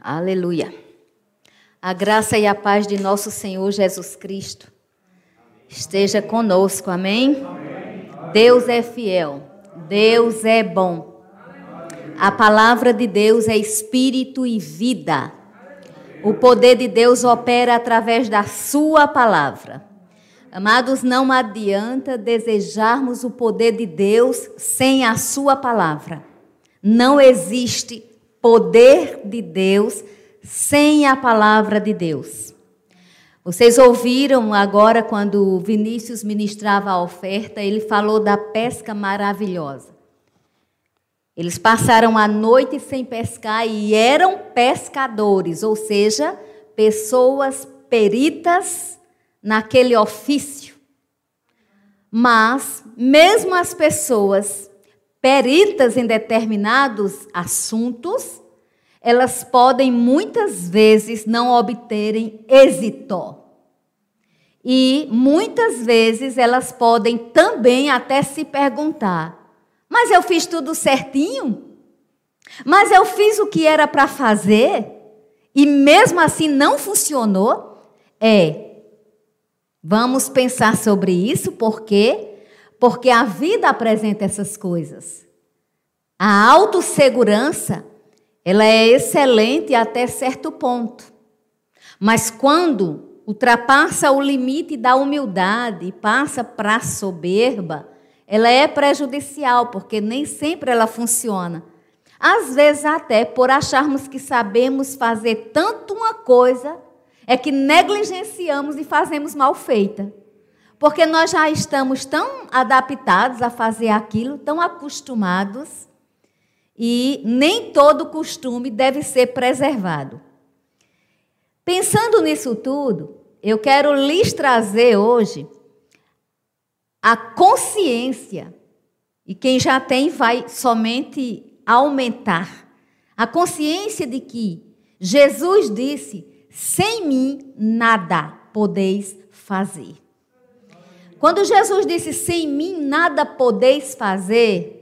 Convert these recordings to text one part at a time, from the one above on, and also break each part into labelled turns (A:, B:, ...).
A: Aleluia. A graça e a paz de nosso Senhor Jesus Cristo esteja conosco, amém? Deus é fiel, Deus é bom. A palavra de Deus é espírito e vida. O poder de Deus opera através da Sua palavra. Amados, não adianta desejarmos o poder de Deus sem a Sua palavra. Não existe poder de Deus sem a palavra de Deus. Vocês ouviram agora quando Vinícius ministrava a oferta, ele falou da pesca maravilhosa. Eles passaram a noite sem pescar e eram pescadores, ou seja, pessoas peritas naquele ofício. Mas, mesmo as pessoas peritas em determinados assuntos, elas podem muitas vezes não obterem êxito. E muitas vezes elas podem também até se perguntar: mas eu fiz tudo certinho? Mas eu fiz o que era para fazer? E mesmo assim não funcionou? É. Vamos pensar sobre isso, porque porque a vida apresenta essas coisas. A autossegurança, ela é excelente até certo ponto. Mas quando ultrapassa o limite da humildade e passa para a soberba, ela é prejudicial, porque nem sempre ela funciona. Às vezes, até por acharmos que sabemos fazer tanto uma coisa, é que negligenciamos e fazemos mal feita. Porque nós já estamos tão adaptados a fazer aquilo, tão acostumados, e nem todo costume deve ser preservado. Pensando nisso tudo, eu quero lhes trazer hoje a consciência, e quem já tem vai somente aumentar, a consciência de que Jesus disse: sem mim nada podeis fazer. Quando Jesus disse: Sem mim nada podeis fazer,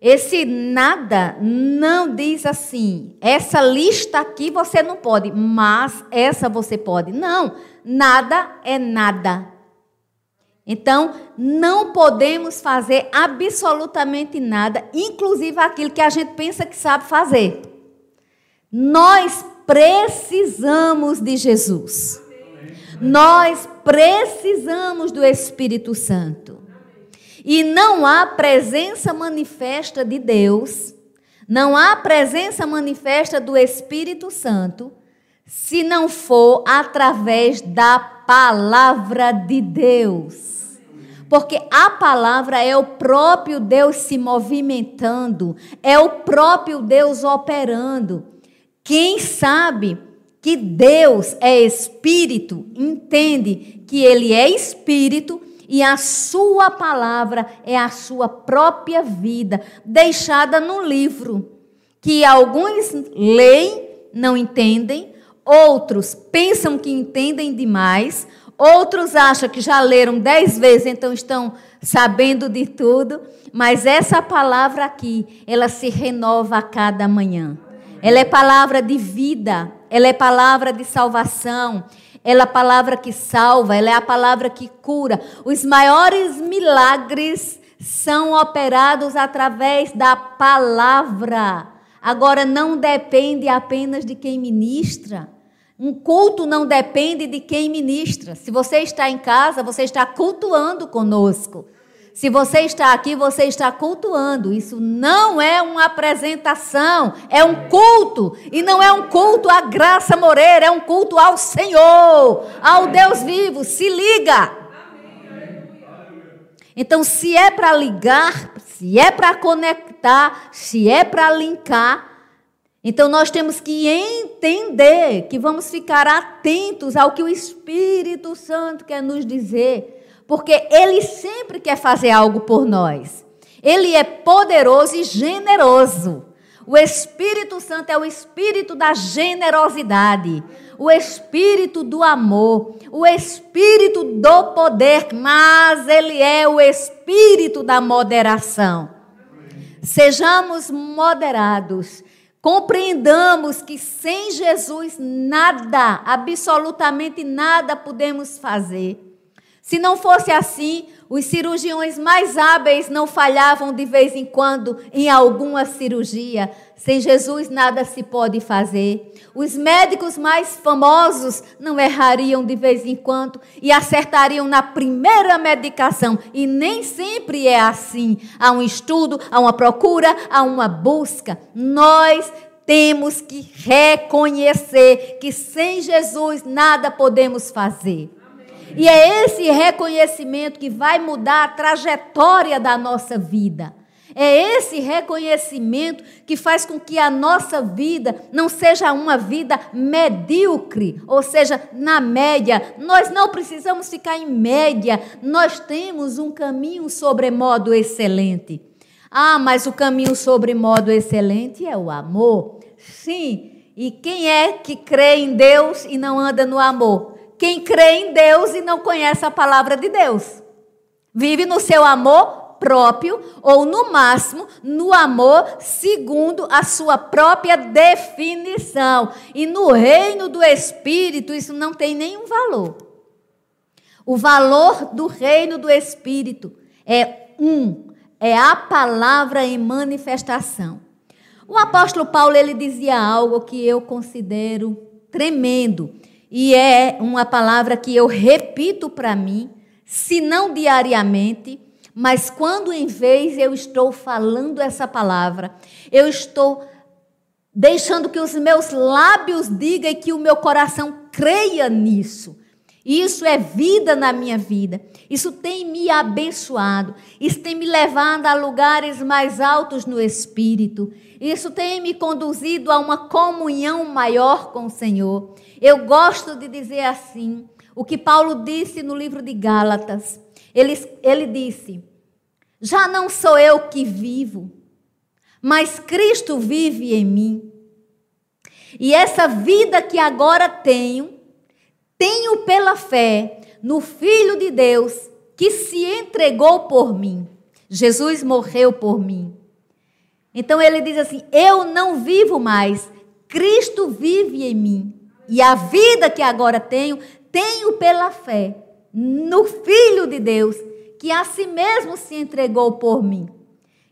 A: esse nada não diz assim, essa lista aqui você não pode, mas essa você pode. Não, nada é nada. Então, não podemos fazer absolutamente nada, inclusive aquilo que a gente pensa que sabe fazer. Nós precisamos de Jesus. Nós precisamos do Espírito Santo. E não há presença manifesta de Deus, não há presença manifesta do Espírito Santo, se não for através da palavra de Deus. Porque a palavra é o próprio Deus se movimentando, é o próprio Deus operando. Quem sabe que Deus é espírito, entende que ele é espírito e a sua palavra é a sua própria vida, deixada no livro, que alguns leem, não entendem, outros pensam que entendem demais, outros acham que já leram dez vezes, então estão sabendo de tudo, mas essa palavra aqui, ela se renova a cada manhã. Ela é palavra de vida, ela é palavra de salvação, ela é a palavra que salva, ela é a palavra que cura. Os maiores milagres são operados através da palavra. Agora, não depende apenas de quem ministra. Um culto não depende de quem ministra. Se você está em casa, você está cultuando conosco. Se você está aqui, você está cultuando. Isso não é uma apresentação, é um culto. E não é um culto à Graça Moreira, é um culto ao Senhor, ao Deus vivo. Se liga. Então, se é para ligar, se é para conectar, se é para linkar, então nós temos que entender que vamos ficar atentos ao que o Espírito Santo quer nos dizer porque Ele sempre quer fazer algo por nós. Ele é poderoso e generoso. O Espírito Santo é o espírito da generosidade, o espírito do amor, o espírito do poder, mas ele é o espírito da moderação. Sejamos moderados compreendamos que sem Jesus nada, absolutamente nada podemos fazer. Se não fosse assim, os cirurgiões mais hábeis não falhavam de vez em quando em alguma cirurgia. Sem Jesus nada se pode fazer. Os médicos mais famosos não errariam de vez em quando e acertariam na primeira medicação. E nem sempre é assim. Há um estudo, há uma procura, há uma busca. Nós temos que reconhecer que sem Jesus nada podemos fazer. E é esse reconhecimento que vai mudar a trajetória da nossa vida. É esse reconhecimento que faz com que a nossa vida não seja uma vida medíocre, ou seja, na média. Nós não precisamos ficar em média, nós temos um caminho sobremodo excelente. Ah, mas o caminho sobremodo excelente é o amor. Sim, e quem é que crê em Deus e não anda no amor? Quem crê em Deus e não conhece a palavra de Deus. Vive no seu amor próprio, ou no máximo, no amor segundo a sua própria definição. E no reino do Espírito, isso não tem nenhum valor. O valor do reino do Espírito é um, é a palavra em manifestação. O apóstolo Paulo ele dizia algo que eu considero tremendo. E é uma palavra que eu repito para mim, se não diariamente, mas quando em vez eu estou falando essa palavra, eu estou deixando que os meus lábios digam e que o meu coração creia nisso. Isso é vida na minha vida. Isso tem me abençoado. Isso tem me levado a lugares mais altos no espírito. Isso tem me conduzido a uma comunhão maior com o Senhor. Eu gosto de dizer assim, o que Paulo disse no livro de Gálatas. Ele, ele disse: Já não sou eu que vivo, mas Cristo vive em mim. E essa vida que agora tenho, tenho pela fé no Filho de Deus que se entregou por mim. Jesus morreu por mim. Então ele diz assim: Eu não vivo mais, Cristo vive em mim. E a vida que agora tenho, tenho pela fé no Filho de Deus, que a si mesmo se entregou por mim.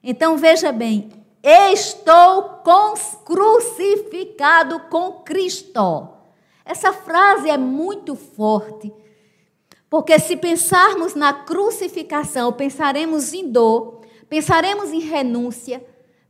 A: Então veja bem, estou crucificado com Cristo. Essa frase é muito forte, porque se pensarmos na crucificação, pensaremos em dor, pensaremos em renúncia,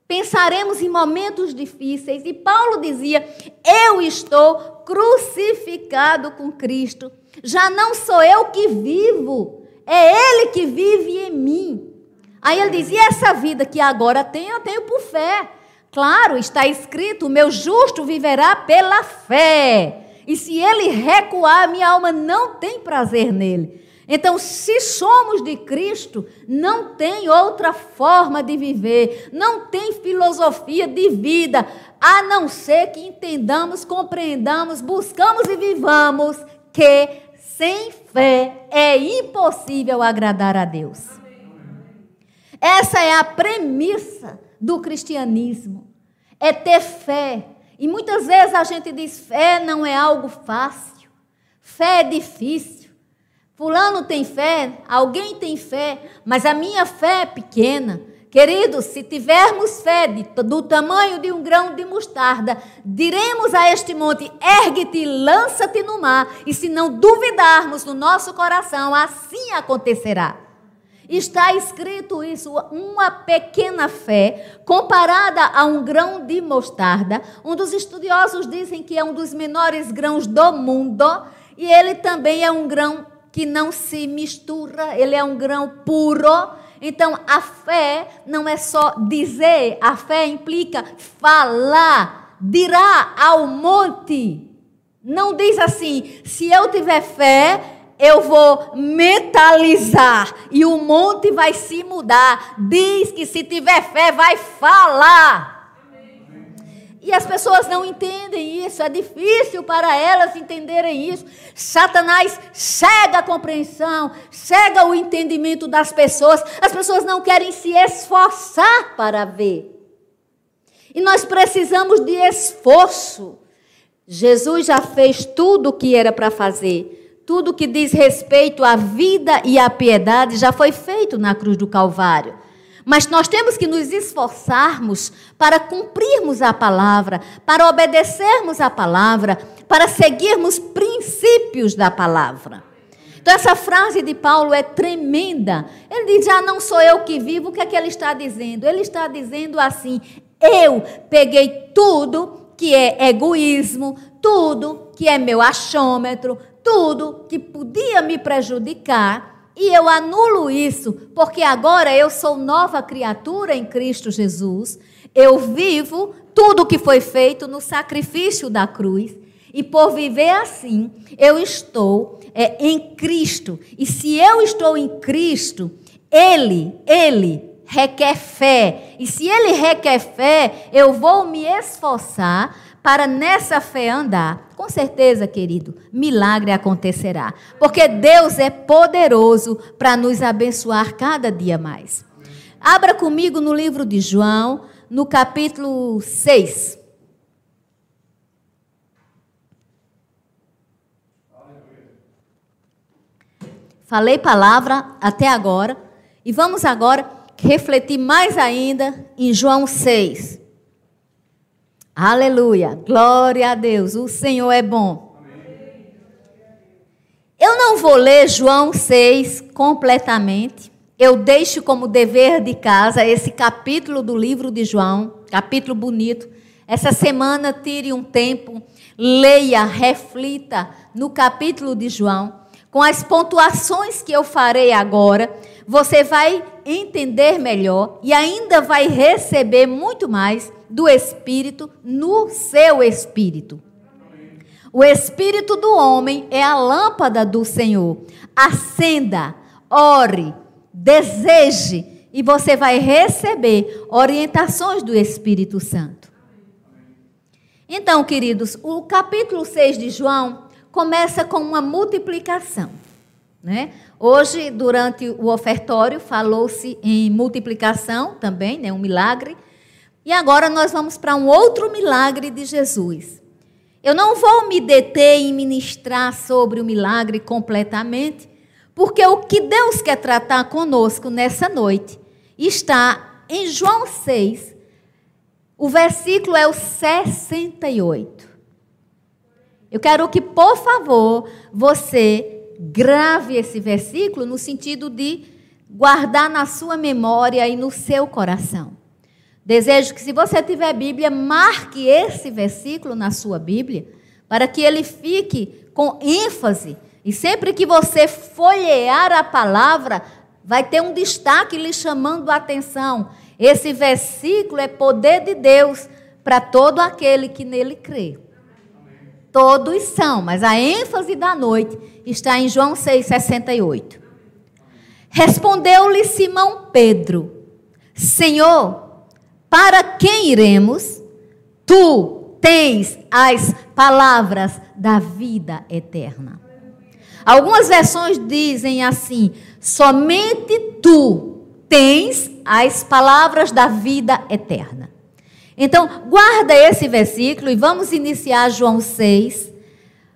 A: Pensaremos em momentos difíceis e Paulo dizia: Eu estou crucificado com Cristo. Já não sou eu que vivo, é Ele que vive em mim. Aí ele dizia: Essa vida que agora tenho, eu tenho por fé. Claro, está escrito: O meu justo viverá pela fé. E se ele recuar, minha alma não tem prazer nele. Então, se somos de Cristo, não tem outra forma de viver, não tem filosofia de vida, a não ser que entendamos, compreendamos, buscamos e vivamos que sem fé é impossível agradar a Deus. Essa é a premissa do cristianismo, é ter fé. E muitas vezes a gente diz: fé não é algo fácil, fé é difícil. Fulano tem fé, alguém tem fé, mas a minha fé é pequena. Queridos, se tivermos fé de, do tamanho de um grão de mostarda, diremos a este monte: ergue-te lança-te no mar. E se não duvidarmos no nosso coração, assim acontecerá. Está escrito isso, uma pequena fé comparada a um grão de mostarda. Um dos estudiosos dizem que é um dos menores grãos do mundo e ele também é um grão que não se mistura, ele é um grão puro. Então, a fé não é só dizer, a fé implica falar, dirá ao monte. Não diz assim, se eu tiver fé, eu vou metalizar e o monte vai se mudar. Diz que se tiver fé, vai falar. E as pessoas não entendem isso, é difícil para elas entenderem isso. Satanás cega a compreensão, cega o entendimento das pessoas. As pessoas não querem se esforçar para ver. E nós precisamos de esforço. Jesus já fez tudo o que era para fazer. Tudo que diz respeito à vida e à piedade já foi feito na cruz do Calvário. Mas nós temos que nos esforçarmos para cumprirmos a palavra, para obedecermos a palavra, para seguirmos princípios da palavra. Então, essa frase de Paulo é tremenda. Ele diz: Já não sou eu que vivo. O que é que ele está dizendo? Ele está dizendo assim: Eu peguei tudo que é egoísmo, tudo que é meu achômetro, tudo que podia me prejudicar e eu anulo isso, porque agora eu sou nova criatura em Cristo Jesus. Eu vivo tudo que foi feito no sacrifício da cruz. E por viver assim, eu estou é, em Cristo. E se eu estou em Cristo, Ele, Ele requer fé. E se Ele requer fé, eu vou me esforçar para nessa fé andar. Com certeza, querido, milagre acontecerá. Porque Deus é poderoso para nos abençoar cada dia mais. Abra comigo no livro de João, no capítulo 6. Falei palavra até agora. E vamos agora refletir mais ainda em João 6. Aleluia. Glória a Deus. O Senhor é bom. Eu não vou ler João 6 completamente. Eu deixo como dever de casa esse capítulo do livro de João, capítulo bonito. Essa semana tire um tempo, leia, reflita no capítulo de João, com as pontuações que eu farei agora, você vai entender melhor e ainda vai receber muito mais do Espírito no seu espírito. O Espírito do homem é a lâmpada do Senhor. Acenda, ore, deseje e você vai receber orientações do Espírito Santo. Então, queridos, o capítulo 6 de João começa com uma multiplicação. Né? Hoje, durante o ofertório, falou-se em multiplicação também, né? um milagre. E agora nós vamos para um outro milagre de Jesus. Eu não vou me deter em ministrar sobre o milagre completamente, porque o que Deus quer tratar conosco nessa noite está em João 6, o versículo é o 68. Eu quero que, por favor, você grave esse versículo no sentido de guardar na sua memória e no seu coração. Desejo que, se você tiver Bíblia, marque esse versículo na sua Bíblia, para que ele fique com ênfase. E sempre que você folhear a palavra, vai ter um destaque lhe chamando a atenção. Esse versículo é poder de Deus para todo aquele que nele crê. Todos são, mas a ênfase da noite está em João 6,68. Respondeu-lhe Simão Pedro: Senhor, para quem iremos? Tu tens as palavras da vida eterna. Algumas versões dizem assim: somente tu tens as palavras da vida eterna. Então, guarda esse versículo e vamos iniciar João 6,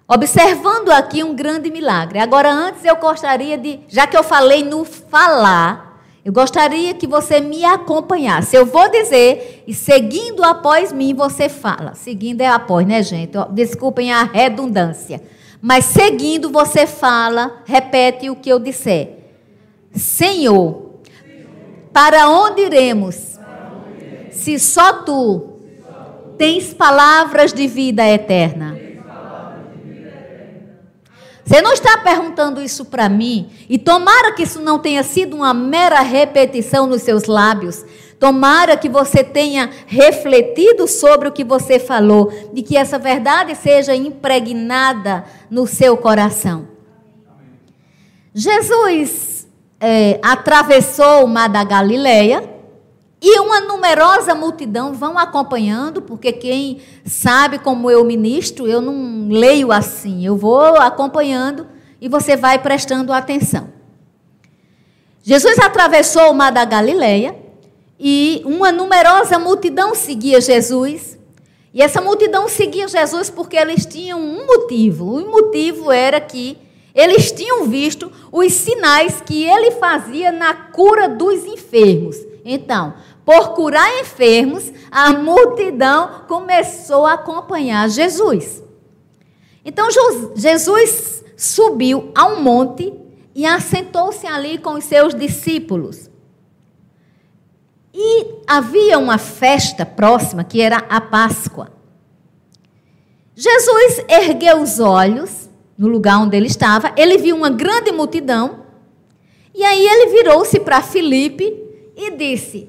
A: observando aqui um grande milagre. Agora, antes eu gostaria de, já que eu falei no falar, eu gostaria que você me acompanhasse. Eu vou dizer, e seguindo após mim, você fala. Seguindo é após, né, gente? Desculpem a redundância. Mas seguindo, você fala, repete o que eu disser. Senhor, para onde iremos? Se só tu tens palavras de vida eterna. Você não está perguntando isso para mim, e tomara que isso não tenha sido uma mera repetição nos seus lábios. Tomara que você tenha refletido sobre o que você falou, e que essa verdade seja impregnada no seu coração. Jesus é, atravessou o mar da Galileia e uma numerosa multidão vão acompanhando, porque quem sabe como eu ministro, eu não leio assim, eu vou acompanhando e você vai prestando atenção. Jesus atravessou o mar da Galileia e uma numerosa multidão seguia Jesus. E essa multidão seguia Jesus porque eles tinham um motivo. O motivo era que eles tinham visto os sinais que ele fazia na cura dos enfermos. Então, por curar enfermos, a multidão começou a acompanhar Jesus. Então, Jesus subiu a um monte e assentou-se ali com os seus discípulos. E havia uma festa próxima, que era a Páscoa. Jesus ergueu os olhos no lugar onde ele estava, ele viu uma grande multidão, e aí ele virou-se para Filipe e disse: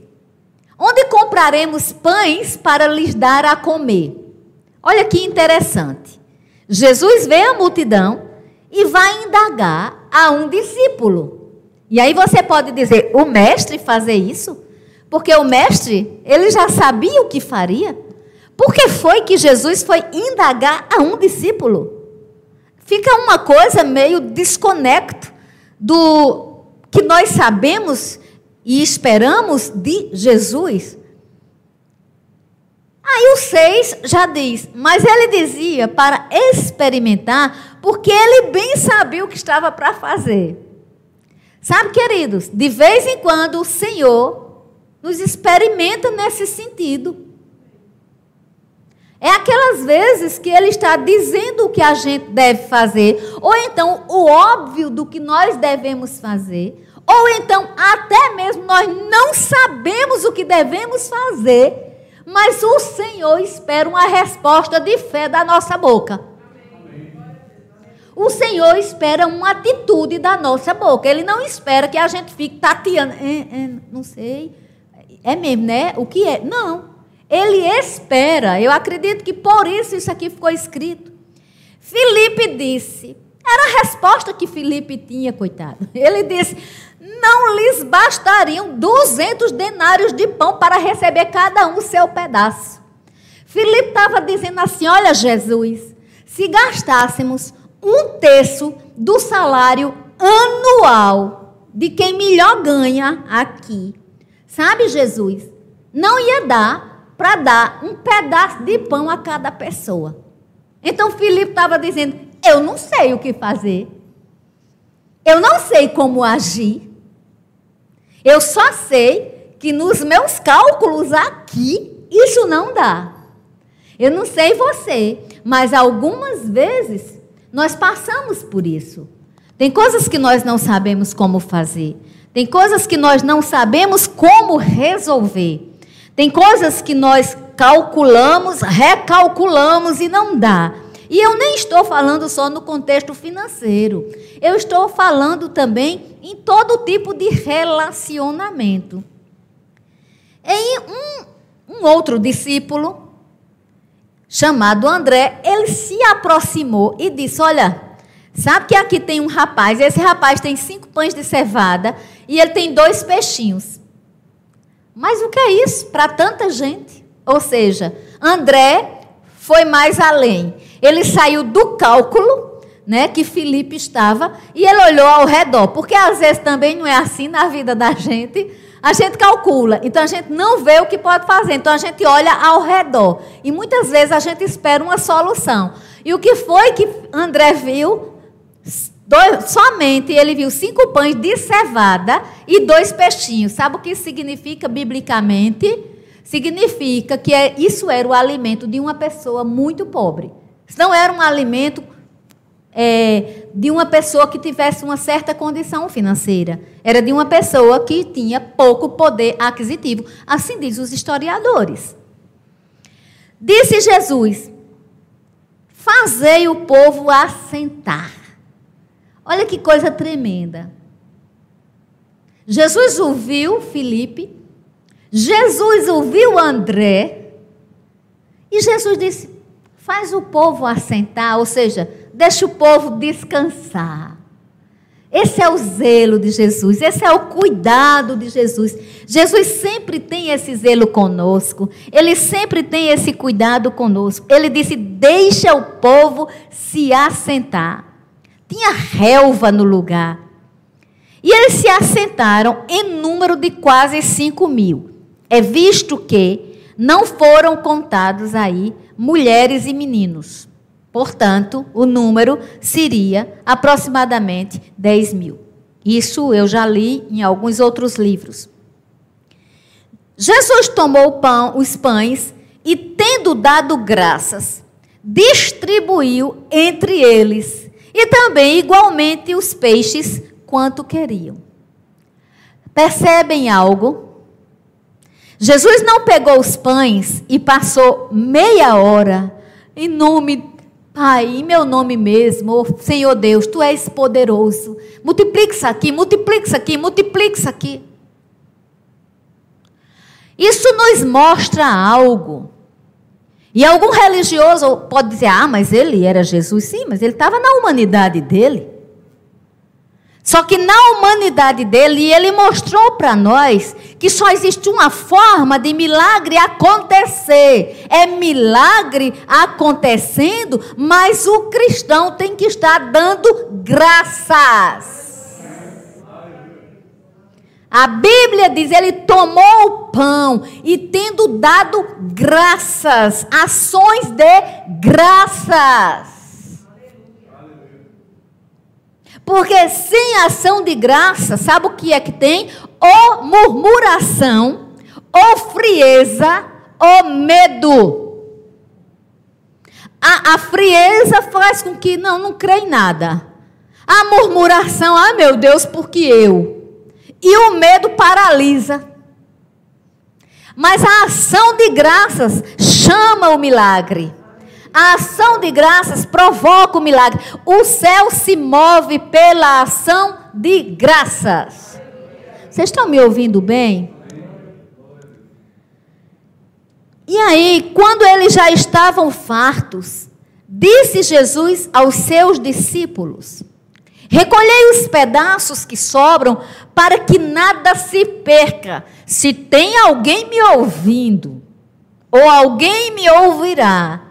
A: Onde compraremos pães para lhes dar a comer? Olha que interessante. Jesus vê a multidão e vai indagar a um discípulo. E aí você pode dizer: o mestre fazer isso? Porque o mestre, ele já sabia o que faria. Por que foi que Jesus foi indagar a um discípulo? Fica uma coisa meio desconecto do que nós sabemos e esperamos de Jesus. Aí o 6 já diz, mas ele dizia para experimentar, porque ele bem sabia o que estava para fazer. Sabe, queridos, de vez em quando o Senhor nos experimenta nesse sentido. É aquelas vezes que ele está dizendo o que a gente deve fazer, ou então o óbvio do que nós devemos fazer, ou então até mesmo nós não sabemos o que devemos fazer, mas o Senhor espera uma resposta de fé da nossa boca. O Senhor espera uma atitude da nossa boca. Ele não espera que a gente fique tateando. É, é, não sei, é mesmo, né? O que é? Não. Ele espera. Eu acredito que por isso isso aqui ficou escrito. Filipe disse. Era a resposta que Filipe tinha, coitado. Ele disse: Não lhes bastariam 200 denários de pão para receber cada um seu pedaço. Filipe estava dizendo assim: Olha, Jesus, se gastássemos um terço do salário anual de quem melhor ganha aqui, Sabe, Jesus? Não ia dar para dar um pedaço de pão a cada pessoa. Então Filipe estava dizendo: Eu não sei o que fazer. Eu não sei como agir. Eu só sei que nos meus cálculos aqui, isso não dá. Eu não sei você, mas algumas vezes nós passamos por isso. Tem coisas que nós não sabemos como fazer. Tem coisas que nós não sabemos como resolver. Tem coisas que nós calculamos, recalculamos e não dá. E eu nem estou falando só no contexto financeiro. Eu estou falando também em todo tipo de relacionamento. Em um, um outro discípulo, chamado André, ele se aproximou e disse: Olha, Sabe que aqui tem um rapaz, esse rapaz tem cinco pães de cevada e ele tem dois peixinhos. Mas o que é isso para tanta gente? Ou seja, André foi mais além. Ele saiu do cálculo né, que Felipe estava e ele olhou ao redor. Porque às vezes também não é assim na vida da gente. A gente calcula, então a gente não vê o que pode fazer, então a gente olha ao redor. E muitas vezes a gente espera uma solução. E o que foi que André viu? Dois, somente ele viu cinco pães de cevada e dois peixinhos. Sabe o que significa biblicamente? Significa que é, isso era o alimento de uma pessoa muito pobre. Não era um alimento é, de uma pessoa que tivesse uma certa condição financeira. Era de uma pessoa que tinha pouco poder aquisitivo. Assim diz os historiadores. Disse Jesus: Fazei o povo assentar. Olha que coisa tremenda. Jesus ouviu Felipe, Jesus ouviu André, e Jesus disse: faz o povo assentar, ou seja, deixa o povo descansar. Esse é o zelo de Jesus, esse é o cuidado de Jesus. Jesus sempre tem esse zelo conosco, ele sempre tem esse cuidado conosco. Ele disse: deixa o povo se assentar. Tinha relva no lugar. E eles se assentaram em número de quase 5 mil. é visto que não foram contados aí mulheres e meninos. Portanto, o número seria aproximadamente 10 mil. Isso eu já li em alguns outros livros. Jesus tomou o pão, os pães e, tendo dado graças, distribuiu entre eles e também igualmente os peixes quanto queriam. Percebem algo? Jesus não pegou os pães e passou meia hora em nome Pai, em meu nome mesmo, oh, Senhor Deus, tu és poderoso. Multiplica isso aqui, multiplica isso aqui, multiplica isso aqui. Isso nos mostra algo. E algum religioso pode dizer: ah, mas ele era Jesus. Sim, mas ele estava na humanidade dele. Só que na humanidade dele, ele mostrou para nós que só existe uma forma de milagre acontecer. É milagre acontecendo, mas o cristão tem que estar dando graças. A Bíblia diz: ele tomou o pão e, tendo dado graças, ações de graças. Porque sem ação de graça, sabe o que é que tem? Ou murmuração, ou frieza, ou medo. A, a frieza faz com que não, não crê em nada. A murmuração, ah meu Deus, porque eu. E o medo paralisa. Mas a ação de graças chama o milagre. A ação de graças provoca o milagre. O céu se move pela ação de graças. Vocês estão me ouvindo bem? E aí, quando eles já estavam fartos, disse Jesus aos seus discípulos: Recolhei os pedaços que sobram, para que nada se perca. Se tem alguém me ouvindo, ou alguém me ouvirá,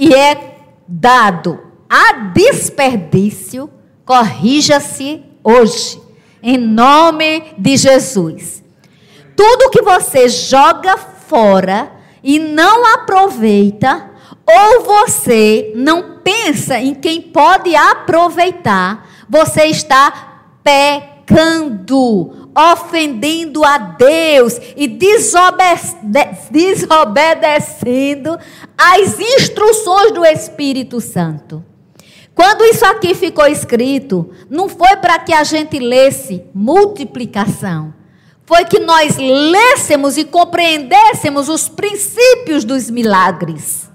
A: e é dado a desperdício, corrija-se hoje, em nome de Jesus. Tudo que você joga fora e não aproveita, ou você não pensa em quem pode aproveitar, você está pecando ofendendo a Deus e desobedecendo às instruções do Espírito Santo. Quando isso aqui ficou escrito, não foi para que a gente lesse multiplicação. Foi que nós lêssemos e compreendêssemos os princípios dos milagres.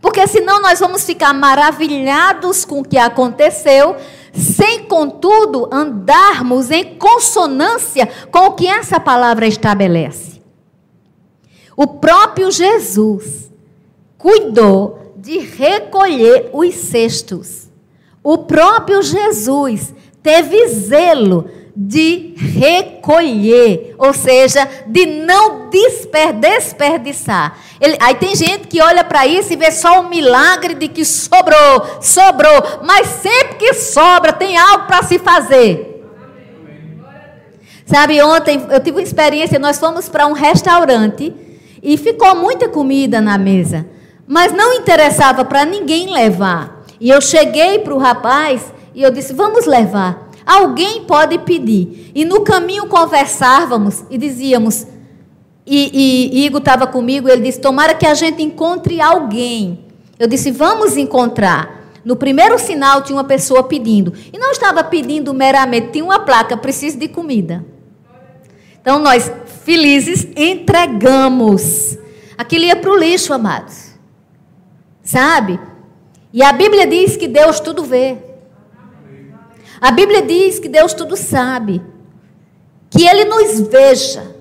A: Porque senão nós vamos ficar maravilhados com o que aconteceu, sem, contudo, andarmos em consonância com o que essa palavra estabelece. O próprio Jesus cuidou de recolher os cestos. O próprio Jesus teve zelo de recolher, ou seja, de não desperdiçar. Ele, aí tem gente que olha para isso e vê só o milagre de que sobrou, sobrou, mas sempre que sobra tem algo para se fazer. Sabe, ontem eu tive uma experiência, nós fomos para um restaurante e ficou muita comida na mesa, mas não interessava para ninguém levar. E eu cheguei para o rapaz e eu disse: Vamos levar. Alguém pode pedir. E no caminho conversávamos e dizíamos, e, e Igor estava comigo, ele disse: Tomara que a gente encontre alguém. Eu disse: Vamos encontrar. No primeiro sinal tinha uma pessoa pedindo. E não estava pedindo meramente, tinha uma placa: preciso de comida. Então nós, felizes, entregamos. Aquilo ia para o lixo, amados. Sabe? E a Bíblia diz que Deus tudo vê. A Bíblia diz que Deus tudo sabe. Que Ele nos veja.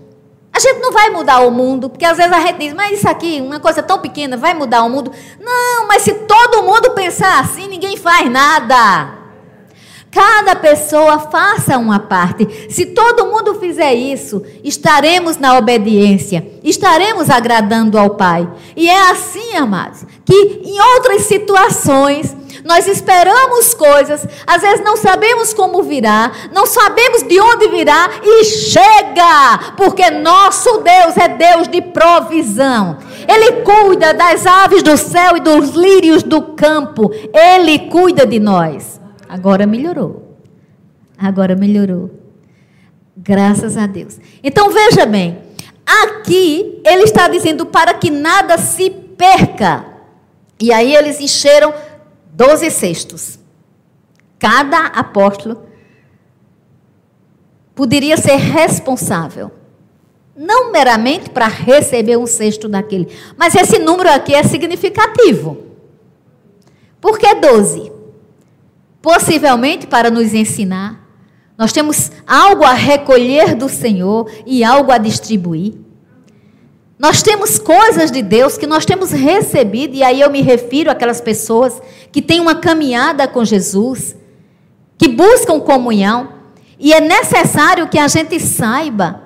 A: A gente não vai mudar o mundo, porque às vezes a gente diz, mas isso aqui, uma coisa tão pequena, vai mudar o mundo. Não, mas se todo mundo pensar assim, ninguém faz nada. Cada pessoa faça uma parte. Se todo mundo fizer isso, estaremos na obediência, estaremos agradando ao Pai. E é assim, amados, que em outras situações Nós esperamos coisas, às vezes não sabemos como virá, não sabemos de onde virá e chega, porque nosso Deus é Deus de provisão. Ele cuida das aves do céu e dos lírios do campo. Ele cuida de nós. Agora melhorou. Agora melhorou. Graças a Deus. Então veja bem, aqui ele está dizendo para que nada se perca. E aí eles encheram doze cestos. Cada apóstolo poderia ser responsável. Não meramente para receber um cesto daquele. Mas esse número aqui é significativo. Por que 12? Possivelmente para nos ensinar. Nós temos algo a recolher do Senhor e algo a distribuir. Nós temos coisas de Deus que nós temos recebido, e aí eu me refiro àquelas pessoas que têm uma caminhada com Jesus, que buscam comunhão, e é necessário que a gente saiba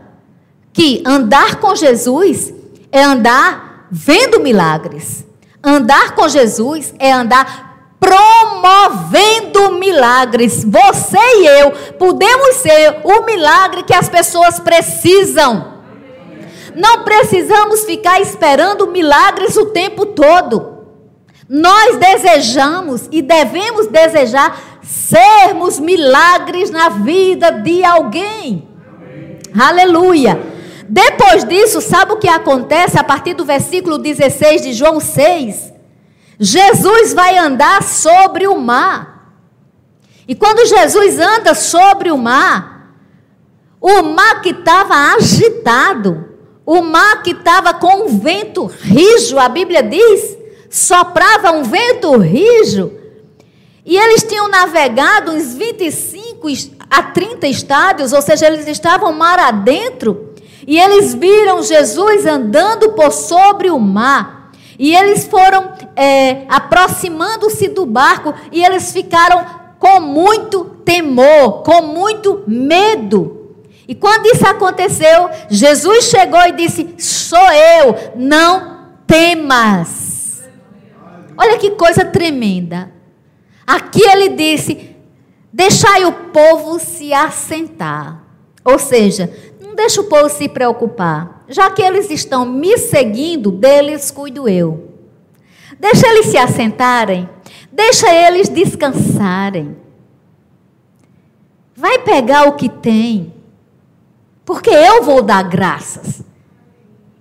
A: que andar com Jesus é andar vendo milagres. Andar com Jesus é andar promovendo milagres. Você e eu podemos ser o milagre que as pessoas precisam. Não precisamos ficar esperando milagres o tempo todo. Nós desejamos e devemos desejar sermos milagres na vida de alguém. Amém. Aleluia. Depois disso, sabe o que acontece a partir do versículo 16 de João 6? Jesus vai andar sobre o mar. E quando Jesus anda sobre o mar, o mar que estava agitado, o mar que estava com um vento rijo, a Bíblia diz, soprava um vento rijo. E eles tinham navegado uns 25 a 30 estádios, ou seja, eles estavam mar adentro. E eles viram Jesus andando por sobre o mar. E eles foram é, aproximando-se do barco e eles ficaram com muito temor, com muito medo. E quando isso aconteceu, Jesus chegou e disse: Sou eu, não temas. Olha que coisa tremenda. Aqui ele disse: Deixai o povo se assentar. Ou seja, não deixa o povo se preocupar. Já que eles estão me seguindo, deles cuido eu. Deixa eles se assentarem. Deixa eles descansarem. Vai pegar o que tem porque eu vou dar graças.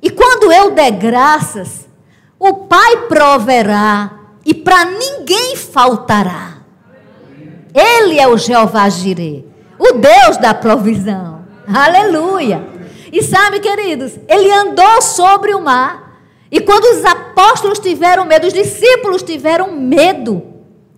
A: E quando eu der graças, o Pai proverá e para ninguém faltará. Ele é o Jeová Jireh, o Deus da provisão. Aleluia. E sabe, queridos, ele andou sobre o mar. E quando os apóstolos tiveram medo, os discípulos tiveram medo.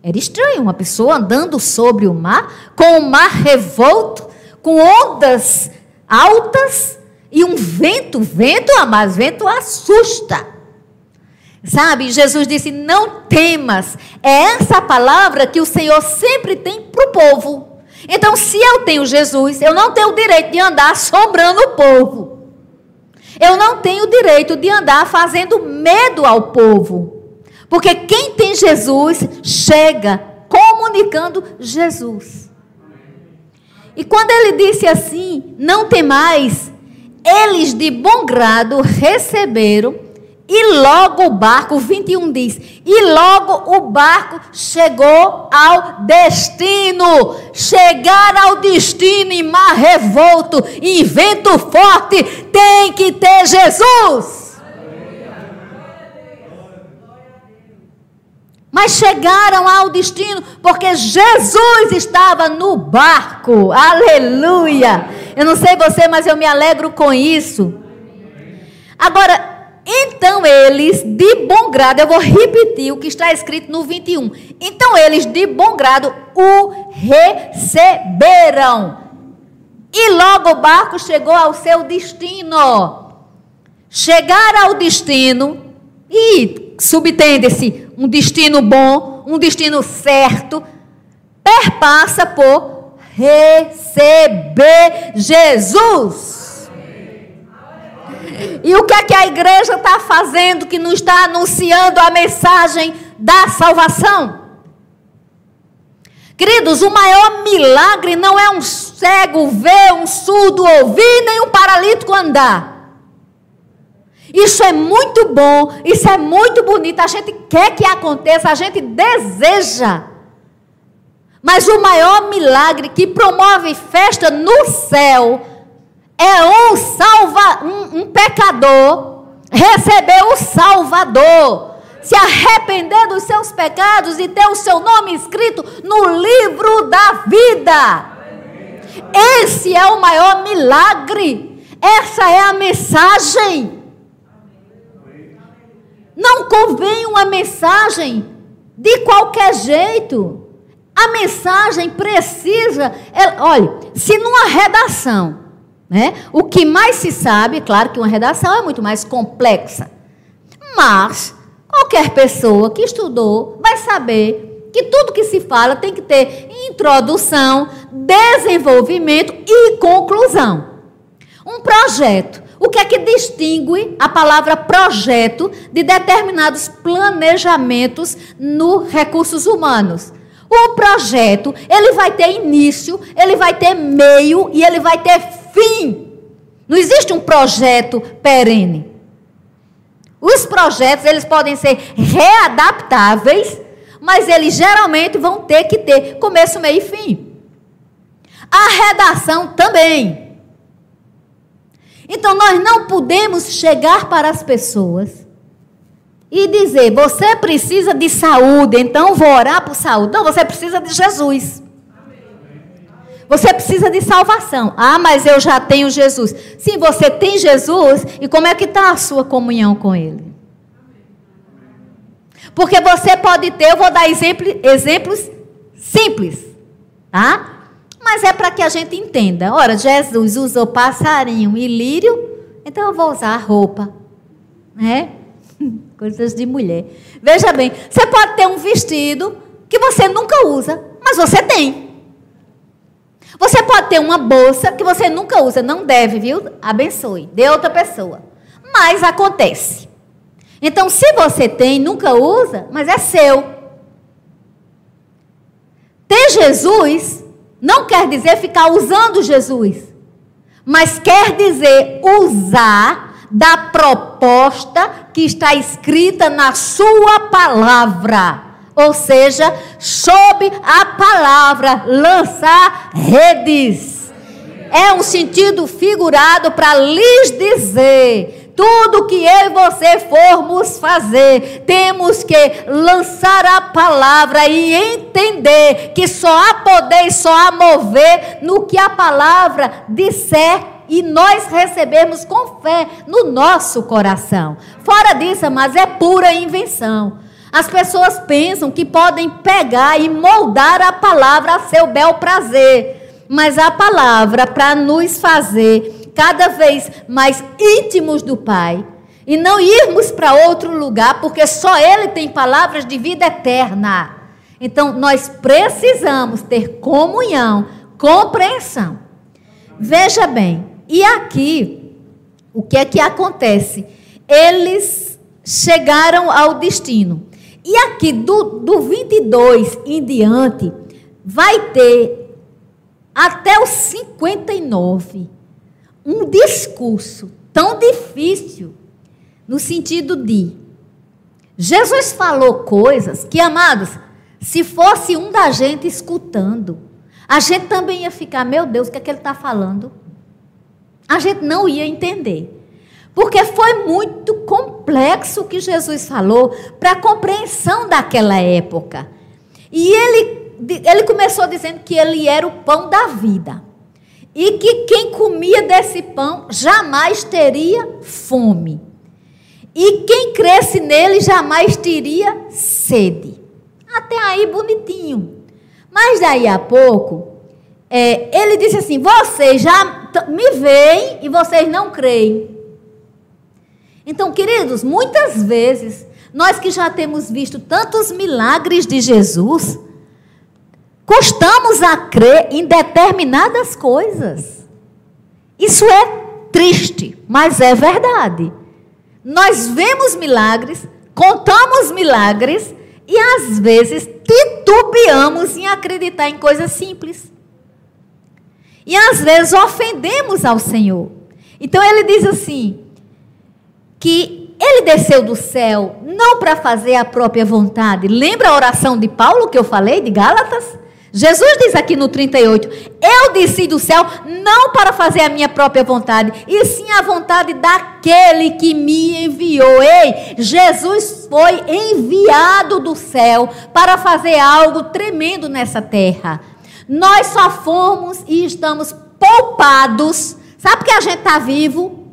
A: Era estranho uma pessoa andando sobre o mar, com o mar revolto, com ondas altas e um vento, vento, mas vento assusta. Sabe, Jesus disse: Não temas. É essa palavra que o Senhor sempre tem para o povo. Então, se eu tenho Jesus, eu não tenho o direito de andar assombrando o povo. Eu não tenho o direito de andar fazendo medo ao povo. Porque quem tem Jesus chega comunicando Jesus. E quando ele disse assim: Não temais, eles de bom grado receberam, e logo o barco, 21 diz, e logo o barco chegou ao destino. Chegar ao destino em mar revolto, em vento forte, tem que ter Jesus. Mas chegaram ao destino porque Jesus estava no barco. Aleluia! Eu não sei você, mas eu me alegro com isso. Agora, então eles, de bom grado, eu vou repetir o que está escrito no 21. Então eles, de bom grado, o receberam. E logo o barco chegou ao seu destino. Chegar ao destino, e subtende-se um destino bom, um destino certo, perpassa por receber Jesus. E o que é que a igreja está fazendo que não está anunciando a mensagem da salvação? Queridos, o maior milagre não é um cego ver, um surdo ouvir, nem um paralítico andar. Isso é muito bom, isso é muito bonito, a gente quer que aconteça, a gente deseja. Mas o maior milagre que promove festa no céu é um, salva, um, um pecador receber o Salvador se arrepender dos seus pecados e ter o seu nome escrito no livro da vida. Esse é o maior milagre. Essa é a mensagem. Não convém uma mensagem de qualquer jeito. A mensagem precisa. É, olha, se numa redação, né, o que mais se sabe, claro que uma redação é muito mais complexa, mas Qualquer pessoa que estudou vai saber que tudo que se fala tem que ter introdução, desenvolvimento e conclusão. Um projeto. O que é que distingue a palavra projeto de determinados planejamentos no recursos humanos? O projeto, ele vai ter início, ele vai ter meio e ele vai ter fim. Não existe um projeto perene. Os projetos, eles podem ser readaptáveis, mas eles geralmente vão ter que ter começo, meio e fim. A redação também. Então nós não podemos chegar para as pessoas e dizer: você precisa de saúde, então vou orar por saúde. Não, você precisa de Jesus. Você precisa de salvação. Ah, mas eu já tenho Jesus. Sim, você tem Jesus. E como é que está a sua comunhão com Ele? Porque você pode ter, eu vou dar exemplo, exemplos simples, tá? Mas é para que a gente entenda. Ora, Jesus usou passarinho e lírio, então eu vou usar roupa, né? Coisas de mulher. Veja bem, você pode ter um vestido que você nunca usa, mas você tem. Você pode ter uma bolsa que você nunca usa, não deve, viu? Abençoe, dê outra pessoa. Mas acontece. Então, se você tem, nunca usa, mas é seu. Ter Jesus não quer dizer ficar usando Jesus, mas quer dizer usar da proposta que está escrita na sua palavra ou seja, sob a palavra lançar redes. É um sentido figurado para lhes dizer: tudo que eu e você formos fazer, temos que lançar a palavra e entender que só há poder e só há mover no que a palavra disser e nós recebemos com fé no nosso coração. Fora disso, mas é pura invenção. As pessoas pensam que podem pegar e moldar a palavra a seu bel prazer, mas a palavra para nos fazer cada vez mais íntimos do Pai e não irmos para outro lugar, porque só Ele tem palavras de vida eterna. Então nós precisamos ter comunhão, compreensão. Veja bem, e aqui, o que é que acontece? Eles chegaram ao destino. E aqui, do, do 22 em diante, vai ter até os 59 um discurso tão difícil, no sentido de Jesus falou coisas que, amados, se fosse um da gente escutando, a gente também ia ficar, meu Deus, o que é que ele está falando? A gente não ia entender. Porque foi muito complexo o que Jesus falou para a compreensão daquela época. E ele, ele começou dizendo que ele era o pão da vida. E que quem comia desse pão jamais teria fome. E quem cresce nele jamais teria sede. Até aí bonitinho. Mas daí a pouco, é, ele disse assim: vocês já me veem e vocês não creem. Então, queridos, muitas vezes, nós que já temos visto tantos milagres de Jesus, custamos a crer em determinadas coisas. Isso é triste, mas é verdade. Nós vemos milagres, contamos milagres e às vezes titubeamos em acreditar em coisas simples. E às vezes ofendemos ao Senhor. Então ele diz assim: que ele desceu do céu não para fazer a própria vontade. Lembra a oração de Paulo que eu falei, de Gálatas? Jesus diz aqui no 38: Eu desci do céu não para fazer a minha própria vontade, e sim a vontade daquele que me enviou. Ei, Jesus foi enviado do céu para fazer algo tremendo nessa terra. Nós só fomos e estamos poupados. Sabe que a gente está vivo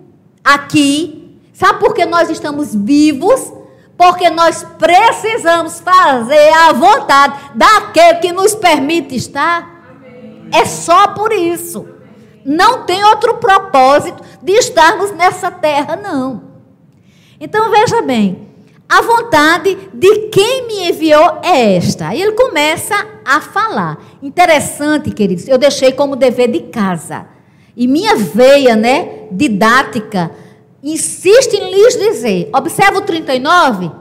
A: aqui? Sabe por que nós estamos vivos? Porque nós precisamos fazer a vontade daquele que nos permite estar. É só por isso. Não tem outro propósito de estarmos nessa terra, não. Então veja bem, a vontade de quem me enviou é esta. E ele começa a falar. Interessante, queridos, eu deixei como dever de casa. E minha veia, né, didática, insiste em lhes dizer. Observa o 39,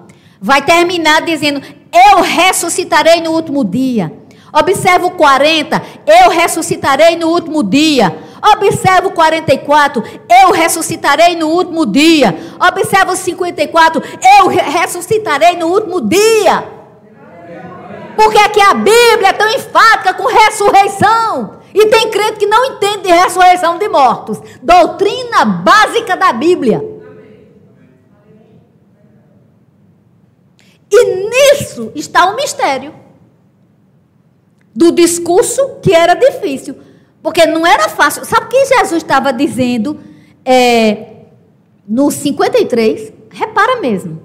A: vai terminar dizendo: Eu ressuscitarei no último dia. Observa o 40, eu ressuscitarei no último dia. Observa o 44, eu ressuscitarei no último dia. Observa o 54, eu ressuscitarei no último dia. Porque é que a Bíblia é tão enfática com ressurreição? E tem crente que não entende de ressurreição de mortos. Doutrina básica da Bíblia. E nisso está o mistério do discurso que era difícil. Porque não era fácil. Sabe o que Jesus estava dizendo é, no 53? Repara mesmo.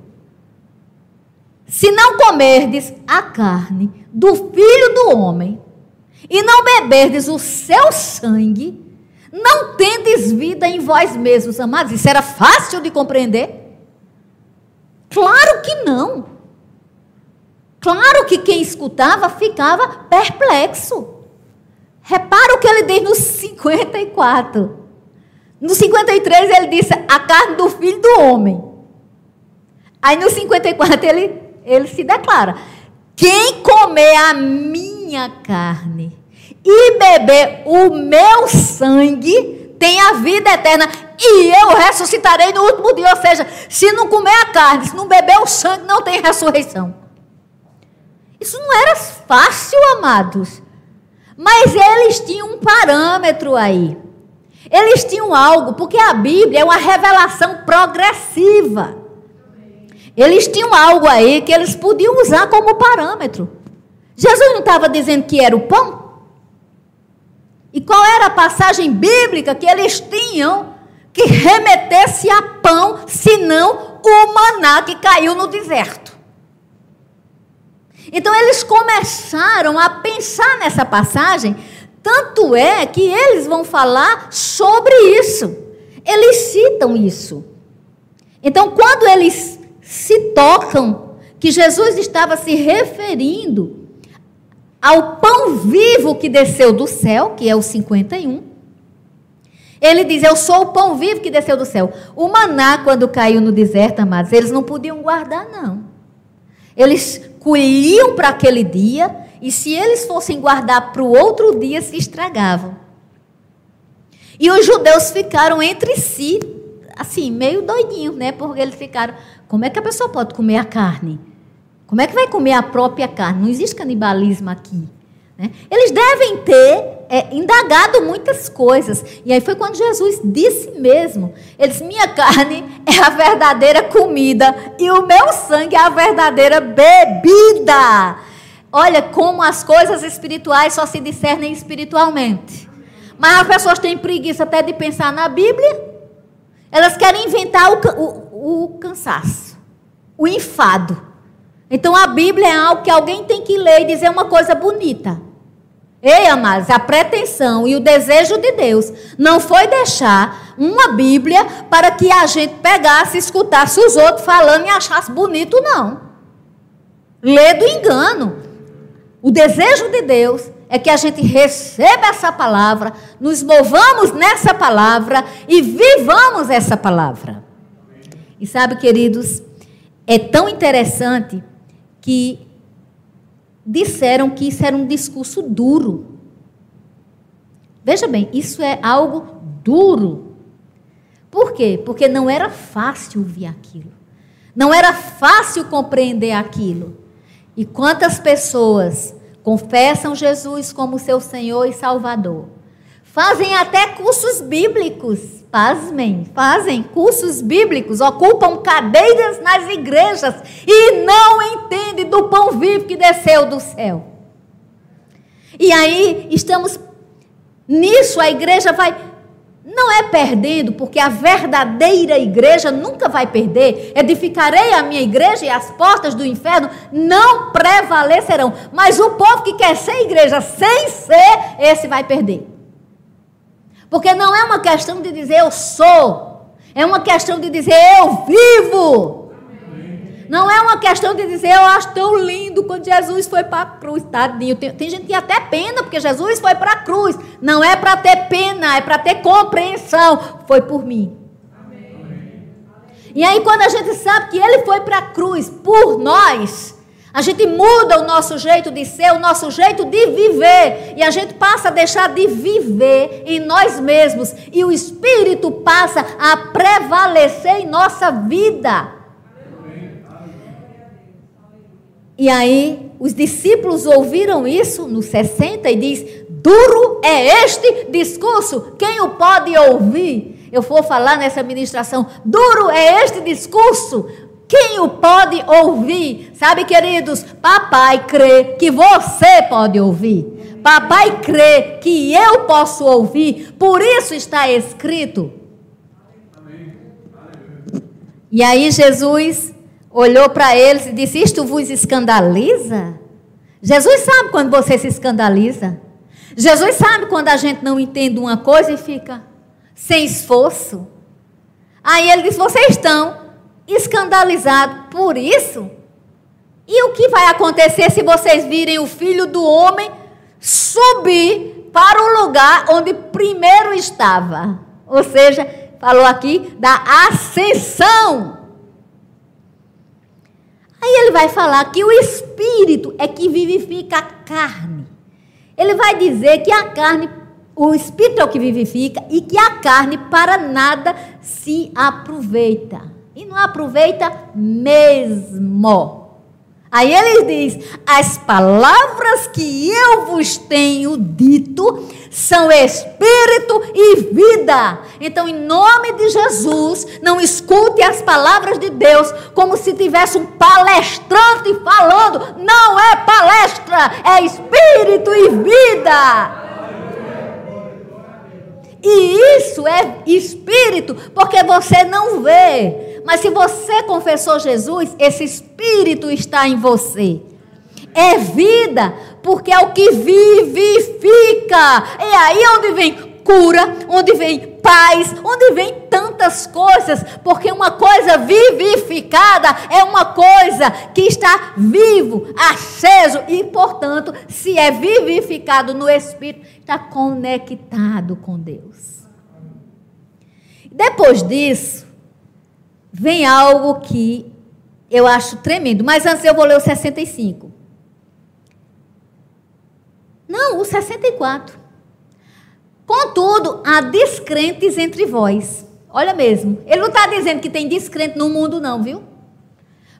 A: Se não comerdes a carne do filho do homem e não beberdes o seu sangue, não tendes vida em vós mesmos, amados. Isso era fácil de compreender? Claro que não. Claro que quem escutava ficava perplexo. Repara o que ele diz no 54. No 53 ele disse a carne do filho do homem. Aí no 54 ele, ele se declara: quem comer a minha carne e beber o meu sangue tem a vida eterna e eu ressuscitarei no último dia. Ou seja, se não comer a carne, se não beber o sangue, não tem ressurreição. Isso não era fácil, amados. Mas eles tinham um parâmetro aí. Eles tinham algo, porque a Bíblia é uma revelação progressiva. Eles tinham algo aí que eles podiam usar como parâmetro. Jesus não estava dizendo que era o pão? E qual era a passagem bíblica que eles tinham que remetesse a pão, senão o maná que caiu no deserto? Então eles começaram a pensar nessa passagem, tanto é que eles vão falar sobre isso. Eles citam isso. Então, quando eles se tocam que Jesus estava se referindo ao pão vivo que desceu do céu, que é o 51, ele diz: Eu sou o pão vivo que desceu do céu. O maná, quando caiu no deserto, amados, eles não podiam guardar, não. Eles colhiam para aquele dia e se eles fossem guardar para o outro dia, se estragavam. E os judeus ficaram entre si, assim, meio doidinhos, né? Porque eles ficaram: como é que a pessoa pode comer a carne? Como é que vai comer a própria carne? Não existe canibalismo aqui. Né? Eles devem ter é, indagado muitas coisas. E aí foi quando Jesus disse mesmo: Ele disse, Minha carne é a verdadeira comida e o meu sangue é a verdadeira bebida. Olha como as coisas espirituais só se discernem espiritualmente. Mas as pessoas têm preguiça até de pensar na Bíblia. Elas querem inventar o, o, o cansaço, o enfado. Então a Bíblia é algo que alguém tem que ler e dizer uma coisa bonita. Ei, amados, a pretensão e o desejo de Deus não foi deixar uma Bíblia para que a gente pegasse, escutasse os outros falando e achasse bonito, não. Lê do engano. O desejo de Deus é que a gente receba essa palavra, nos movamos nessa palavra e vivamos essa palavra. E sabe, queridos, é tão interessante que disseram que isso era um discurso duro. Veja bem, isso é algo duro. Por quê? Porque não era fácil ouvir aquilo. Não era fácil compreender aquilo. E quantas pessoas confessam Jesus como seu Senhor e Salvador? Fazem até cursos bíblicos. Pasmem, fazem cursos bíblicos, ocupam cadeiras nas igrejas e não entendem do pão vivo que desceu do céu. E aí estamos nisso, a igreja vai não é perdendo, porque a verdadeira igreja nunca vai perder. Edificarei a minha igreja e as portas do inferno não prevalecerão. Mas o povo que quer ser igreja sem ser, esse vai perder. Porque não é uma questão de dizer eu sou, é uma questão de dizer eu vivo. Não é uma questão de dizer, eu acho tão lindo quando Jesus foi para a cruz. Tadinho. Tem, tem gente que até pena, porque Jesus foi para a cruz. Não é para ter pena, é para ter compreensão. Foi por mim. Amém. E aí, quando a gente sabe que ele foi para a cruz por nós, a gente muda o nosso jeito de ser, o nosso jeito de viver. E a gente passa a deixar de viver em nós mesmos. E o Espírito passa a prevalecer em nossa vida. E aí os discípulos ouviram isso no 60 e diz: "Duro é este discurso, quem o pode ouvir?" Eu vou falar nessa ministração: "Duro é este discurso, quem o pode ouvir?" Sabe, queridos, papai crê que você pode ouvir. Papai crê que eu posso ouvir, por isso está escrito. E aí Jesus olhou para eles e disse: Isto vos escandaliza? Jesus sabe quando você se escandaliza. Jesus sabe quando a gente não entende uma coisa e fica sem esforço. Aí ele diz: Vocês estão escandalizados por isso? E o que vai acontecer se vocês virem o filho do homem subir para o lugar onde primeiro estava? Ou seja, falou aqui da ascensão. Aí ele vai falar que o espírito é que vivifica a carne. Ele vai dizer que a carne, o espírito é o que vivifica e que a carne para nada se aproveita. E não aproveita mesmo. Aí ele diz: As palavras que eu vos tenho dito são espírito e vida. Então, em nome de Jesus, não escute as palavras de Deus como se tivesse um palestrante falando. Não é palestra, é espírito e vida. E isso é espírito, porque você não vê. Mas se você confessou Jesus, esse Espírito está em você. É vida, porque é o que vivifica. É aí onde vem cura, onde vem paz, onde vem tantas coisas, porque uma coisa vivificada é uma coisa que está vivo, aceso e, portanto, se é vivificado no Espírito, está conectado com Deus. Depois disso, vem algo que eu acho tremendo. Mas antes eu vou ler o 65. Não, o 64. Contudo, há descrentes entre vós. Olha mesmo, ele não está dizendo que tem descrente no mundo, não, viu?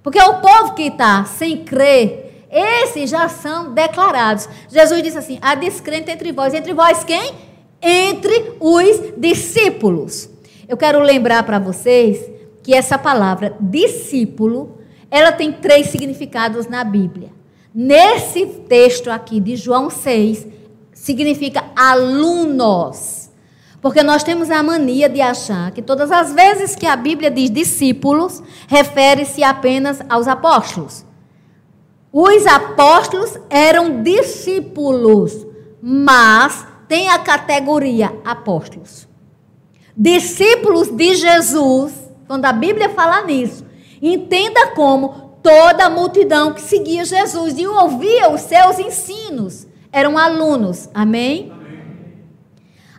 A: Porque o povo que está sem crer, esses já são declarados. Jesus disse assim: há descrente entre vós. Entre vós quem? Entre os discípulos. Eu quero lembrar para vocês que essa palavra discípulo, ela tem três significados na Bíblia. Nesse texto aqui de João 6, significa alunos. Porque nós temos a mania de achar que todas as vezes que a Bíblia diz discípulos, refere-se apenas aos apóstolos. Os apóstolos eram discípulos, mas tem a categoria apóstolos. Discípulos de Jesus quando a Bíblia fala nisso, entenda como toda a multidão que seguia Jesus e ouvia os seus ensinos eram alunos. Amém?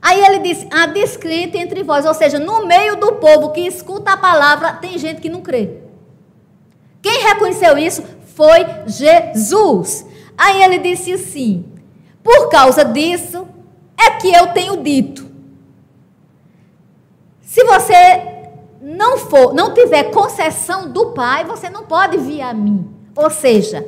A: Aí ele diz: há descrente entre vós, ou seja, no meio do povo que escuta a palavra, tem gente que não crê. Quem reconheceu isso foi Jesus. Aí ele disse assim: Por causa disso é que eu tenho dito. Se você não for, não tiver concessão do Pai, você não pode vir a mim. Ou seja,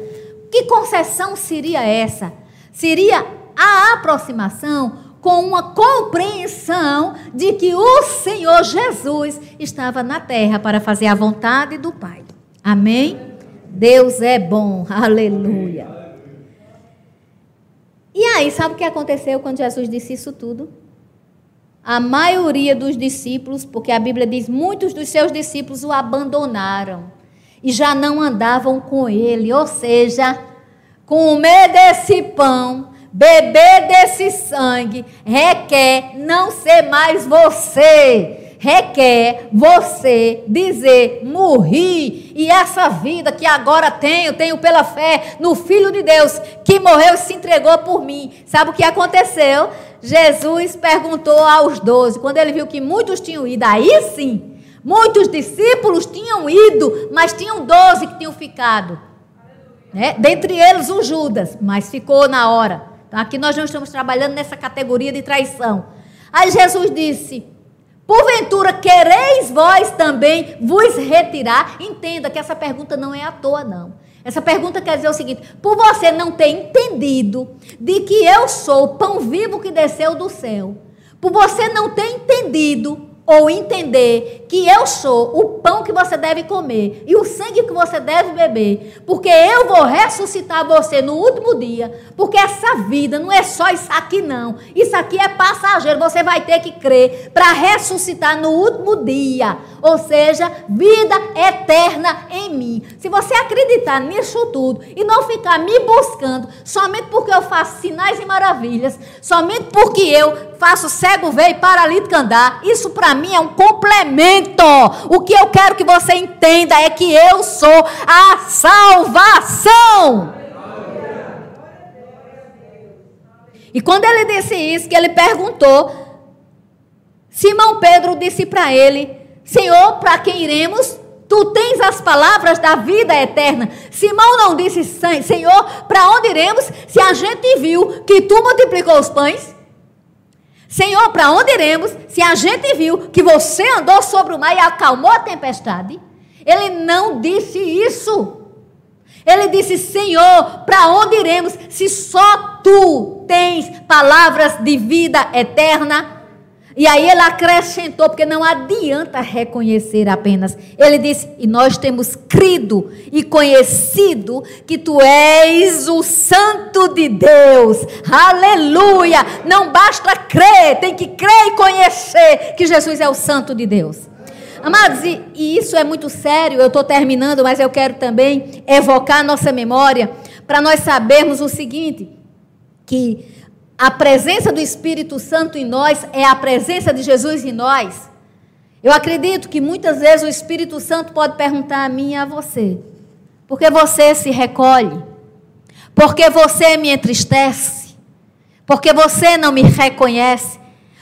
A: que concessão seria essa? Seria a aproximação com uma compreensão de que o Senhor Jesus estava na terra para fazer a vontade do Pai. Amém? Deus é bom. Aleluia. E aí, sabe o que aconteceu quando Jesus disse isso tudo? A maioria dos discípulos, porque a Bíblia diz, muitos dos seus discípulos o abandonaram e já não andavam com ele, ou seja, comer desse pão, beber desse sangue, requer não ser mais você requer você dizer: morri, e essa vida que agora tenho, tenho pela fé no Filho de Deus, que morreu e se entregou por mim. Sabe o que aconteceu? Jesus perguntou aos doze, quando ele viu que muitos tinham ido, aí sim, muitos discípulos tinham ido, mas tinham doze que tinham ficado. Né? Dentre eles o Judas, mas ficou na hora. Então, aqui nós não estamos trabalhando nessa categoria de traição. Aí Jesus disse: Porventura quereis vós também vos retirar? Entenda que essa pergunta não é à toa, não. Essa pergunta quer dizer o seguinte: por você não ter entendido de que eu sou o pão vivo que desceu do céu, por você não ter entendido ou entender que eu sou o pão que você deve comer e o sangue que você deve beber, porque eu vou ressuscitar você no último dia, porque essa vida não é só isso aqui não. Isso aqui é passageiro, você vai ter que crer para ressuscitar no último dia, ou seja, vida eterna em mim. Se você acreditar nisso tudo e não ficar me buscando somente porque eu faço sinais e maravilhas, somente porque eu faço cego ver e paralítico andar, isso para mim é um complemento. O que eu quero que você entenda é que eu sou a salvação. E quando ele disse isso, que ele perguntou, Simão Pedro disse para ele: Senhor, para quem iremos? Tu tens as palavras da vida eterna. Simão não disse, Senhor, para onde iremos? Se a gente viu que tu multiplicou os pães. Senhor, para onde iremos? Se a gente viu que você andou sobre o mar e acalmou a tempestade. Ele não disse isso. Ele disse: Senhor, para onde iremos se só tu tens palavras de vida eterna? E aí ele acrescentou, porque não adianta reconhecer apenas. Ele disse: E nós temos crido e conhecido que tu és o Santo de Deus. Aleluia! Não basta crer, tem que crer e conhecer que Jesus é o Santo de Deus. Amados, e, e isso é muito sério, eu estou terminando, mas eu quero também evocar nossa memória para nós sabermos o seguinte: que a presença do Espírito Santo em nós é a presença de Jesus em nós. Eu acredito que muitas vezes o Espírito Santo pode perguntar a mim e a você: por que você se recolhe? Por que você me entristece? Porque você não me reconhece?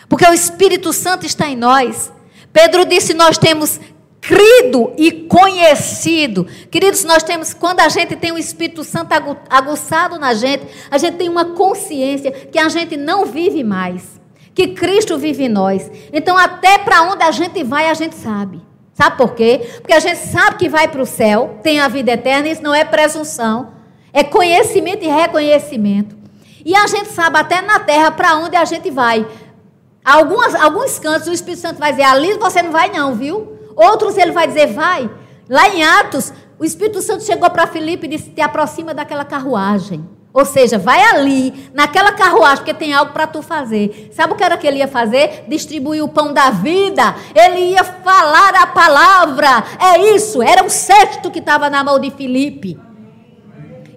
A: Porque o Espírito Santo está em nós. Pedro disse: Nós temos crido e conhecido. Queridos, nós temos, quando a gente tem o Espírito Santo aguçado na gente, a gente tem uma consciência que a gente não vive mais, que Cristo vive em nós. Então, até para onde a gente vai, a gente sabe. Sabe por quê? Porque a gente sabe que vai para o céu, tem a vida eterna, isso não é presunção, é conhecimento e reconhecimento. E a gente sabe até na terra para onde a gente vai. Algumas, alguns cantos o Espírito Santo vai dizer, ali você não vai não, viu? Outros ele vai dizer, vai. Lá em Atos, o Espírito Santo chegou para Filipe e disse: te aproxima daquela carruagem. Ou seja, vai ali, naquela carruagem, porque tem algo para tu fazer. Sabe o que era que ele ia fazer? Distribuir o pão da vida. Ele ia falar a palavra. É isso, era o sexto que estava na mão de Filipe.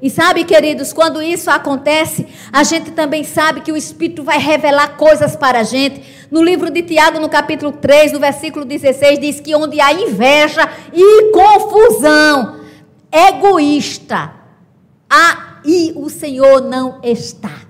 A: E sabe, queridos, quando isso acontece, a gente também sabe que o Espírito vai revelar coisas para a gente. No livro de Tiago, no capítulo 3, no versículo 16, diz que onde há inveja e confusão, egoísta, aí o Senhor não está.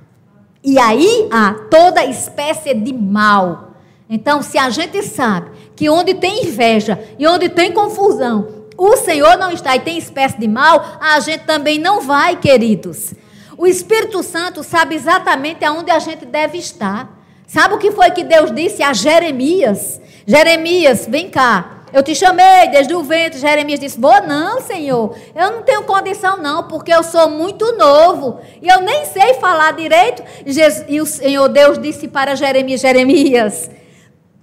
A: E aí há toda espécie de mal. Então, se a gente sabe que onde tem inveja e onde tem confusão, o Senhor não está e tem espécie de mal, a gente também não vai, queridos. O Espírito Santo sabe exatamente aonde a gente deve estar. Sabe o que foi que Deus disse a Jeremias? Jeremias, vem cá. Eu te chamei desde o ventre. Jeremias disse: Vou não, Senhor. Eu não tenho condição, não, porque eu sou muito novo. E eu nem sei falar direito. E o Senhor Deus disse para Jeremias: Jeremias,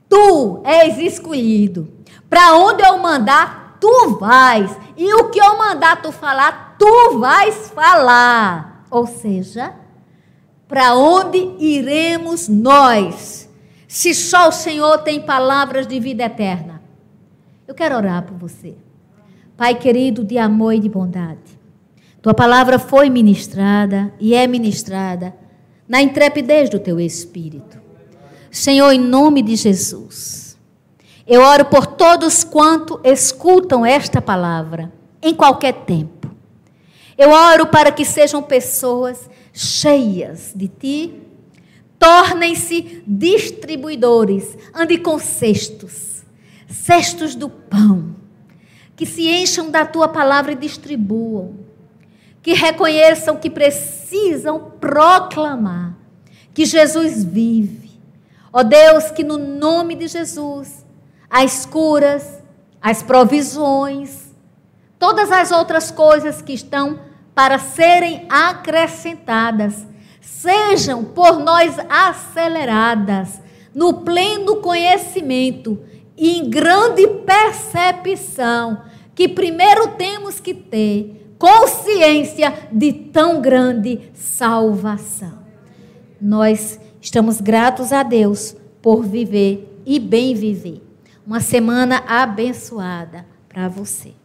A: tu és escolhido. Para onde eu mandar, tu vais. E o que eu mandar tu falar, tu vais falar. Ou seja, para onde iremos nós? Se só o Senhor tem palavras de vida eterna. Eu quero orar por você. Pai querido de amor e de bondade. Tua palavra foi ministrada e é ministrada na intrepidez do teu espírito. Senhor, em nome de Jesus, eu oro por todos quanto escutam esta palavra em qualquer tempo. Eu oro para que sejam pessoas cheias de ti, tornem-se distribuidores, ande com cestos, cestos do pão, que se encham da tua palavra e distribuam, que reconheçam que precisam proclamar que Jesus vive. Ó Deus, que no nome de Jesus, as curas, as provisões, todas as outras coisas que estão para serem acrescentadas, sejam por nós aceleradas no pleno conhecimento e em grande percepção que primeiro temos que ter consciência de tão grande salvação. Nós estamos gratos a Deus por viver e bem viver. Uma semana abençoada para você.